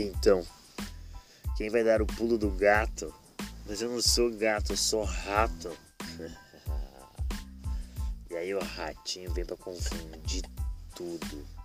Então, quem vai dar o pulo do gato? Mas eu não sou gato, eu sou rato. e aí o ratinho vem pra confundir tudo.